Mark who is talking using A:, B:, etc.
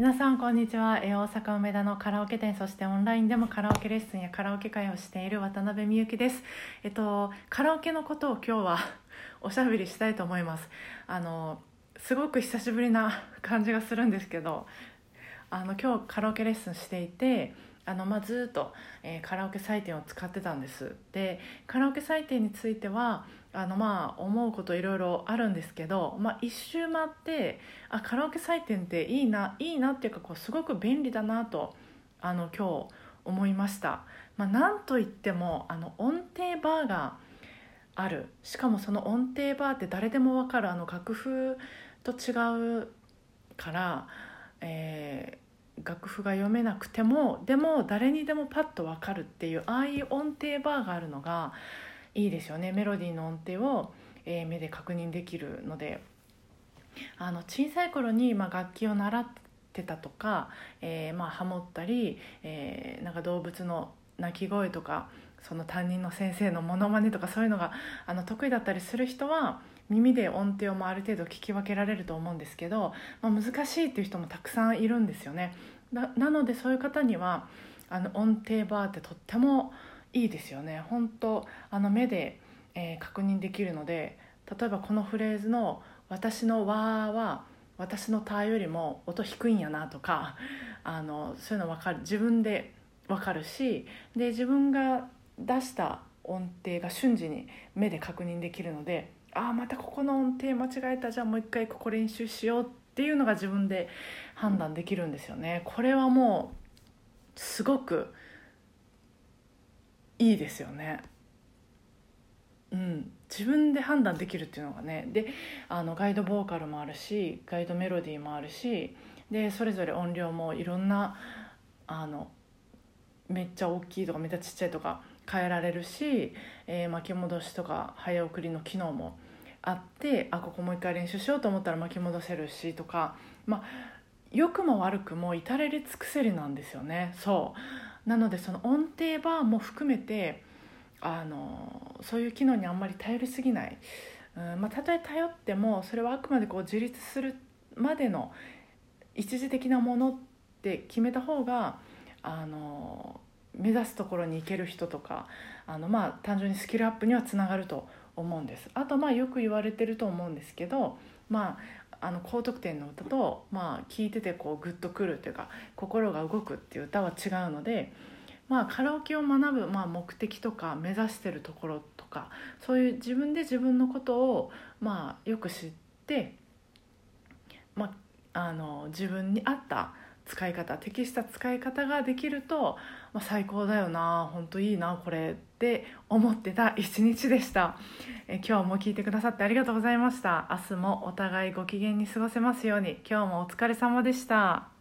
A: 皆さんこんにちは。え大阪梅田のカラオケ店そしてオンラインでもカラオケレッスンやカラオケ会をしている渡辺美幸です。えっとカラオケのことを今日はおしゃべりしたいと思います。あのすごく久しぶりな感じがするんですけどあの今日カラオケレッスンしていてあの、まあ、ずっと、えーカラオケ採点を使ってたんです。でカラオケ採点についてはあのまあ思うこといろいろあるんですけど、まあ、一周回ってあカラオケ採点っていいないいなっていうかこうすごく便利だなとあの今日思いました、まあ、なんといってもあの音程バーがある。しかもその音程バーって誰でも分かるあの楽譜と違うから、えー楽譜が読めなくてもでも誰にでもパッと分かるっていうああいう音程バーがあるのがいいですよねメロディーの音程を、えー目で確認できるのであの小さい頃に、まあ、楽器を習ってたとか、えーまあ、ハモったり、えーなんか動物の鳴き声とかその担任の先生のモノマネとかそういうのがあの得意だったりする人は耳で音程をもある程度聞き分けられると思うんですけど、まあ、難しいっていう人もたくさんいるんですよね。なのでそういう方にはあの音程バーってとってもいいですよね。本当あの目で、えー確認できるので例えばこのフレーズの「私の和」は私の「た」よりも音低いんやなとか あのそういうの分かる自分で分かるしで自分が出した音程が瞬時に目で確認できるのでああまたここの音程間違えたじゃあもう一回ここ練習しようっていうのが自分で判断できるんですよね。これはもうすごくいいですよね。うん、自分で判断できるっていうのがねであのガイドボーカルもあるしガイドメロディーもあるしでそれぞれ音量もいろんなあのめっちゃ大きいとかめっちゃちっちゃいとか変えられるし、えー巻き戻しとか早送りの機能もあってあここもう一回練習しようと思ったら巻き戻せるしとかまあ良くも悪くも至れり尽くせりなんですよね。そう。なのでその音程バーも含めてあのそういう機能にあんまり頼りすぎない、うんまあ、たとえ頼ってもそれはあくまでこう自立するまでの一時的なものって決めた方があの目指すところに行ける人とかあのまあ単純にスキルアップにはつながると思うんです。あとまあよく言われてると思うんですけどまああの高得点の歌と、まあ、聴いててこうグッとくるっていうか心が動くっていう歌は違うので、まあ、カラオケを学ぶ、まあ、目的とか目指してるところとかそういう自分で自分のことを、まあ、よく知って、まあ、あの自分に合った使い方適した使い方ができると、まあ、最高だよな本当いいなこれって思ってた一日でした。え今日も聞いてくださってありがとうございました。明日もお互いご機嫌に過ごせますように。今日もお疲れ様でした。